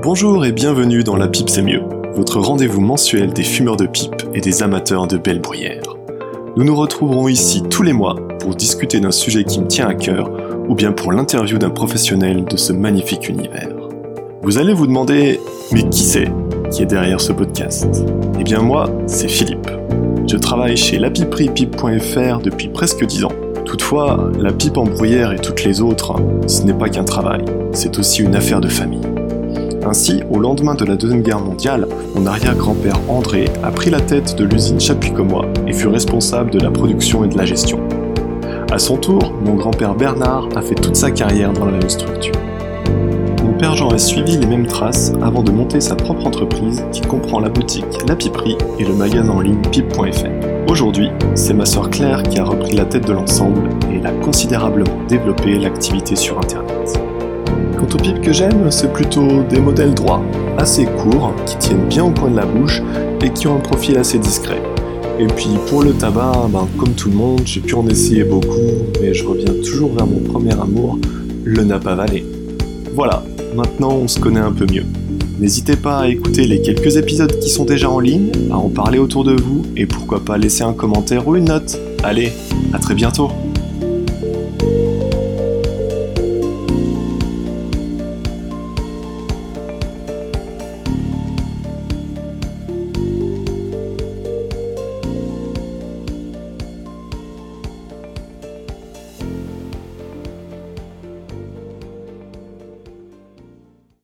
Bonjour et bienvenue dans La Pipe c'est mieux, votre rendez-vous mensuel des fumeurs de pipe et des amateurs de belles bruyères. Nous nous retrouverons ici tous les mois pour discuter d'un sujet qui me tient à cœur ou bien pour l'interview d'un professionnel de ce magnifique univers. Vous allez vous demander, mais qui c'est qui est derrière ce podcast? Eh bien moi, c'est Philippe. Je travaille chez lapiperiepipe.fr depuis presque 10 ans. Toutefois, la pipe en bruyère et toutes les autres, ce n'est pas qu'un travail, c'est aussi une affaire de famille. Ainsi, au lendemain de la Deuxième Guerre mondiale, mon arrière-grand-père André a pris la tête de l'usine Chapuis-Comois et fut responsable de la production et de la gestion. À son tour, mon grand-père Bernard a fait toute sa carrière dans la même structure. Mon père Jean a suivi les mêmes traces avant de monter sa propre entreprise qui comprend la boutique La Piperie et le magasin en ligne pipe.fr. Aujourd'hui, c'est ma sœur Claire qui a repris la tête de l'ensemble et elle a considérablement développé l'activité sur Internet. Quant aux pipes que j'aime, c'est plutôt des modèles droits, assez courts, qui tiennent bien au coin de la bouche et qui ont un profil assez discret. Et puis pour le tabac, ben, comme tout le monde, j'ai pu en essayer beaucoup, mais je reviens toujours vers mon premier amour, le Napa Valley. Voilà, maintenant on se connaît un peu mieux. N'hésitez pas à écouter les quelques épisodes qui sont déjà en ligne, à en parler autour de vous, et pourquoi pas laisser un commentaire ou une note. Allez, à très bientôt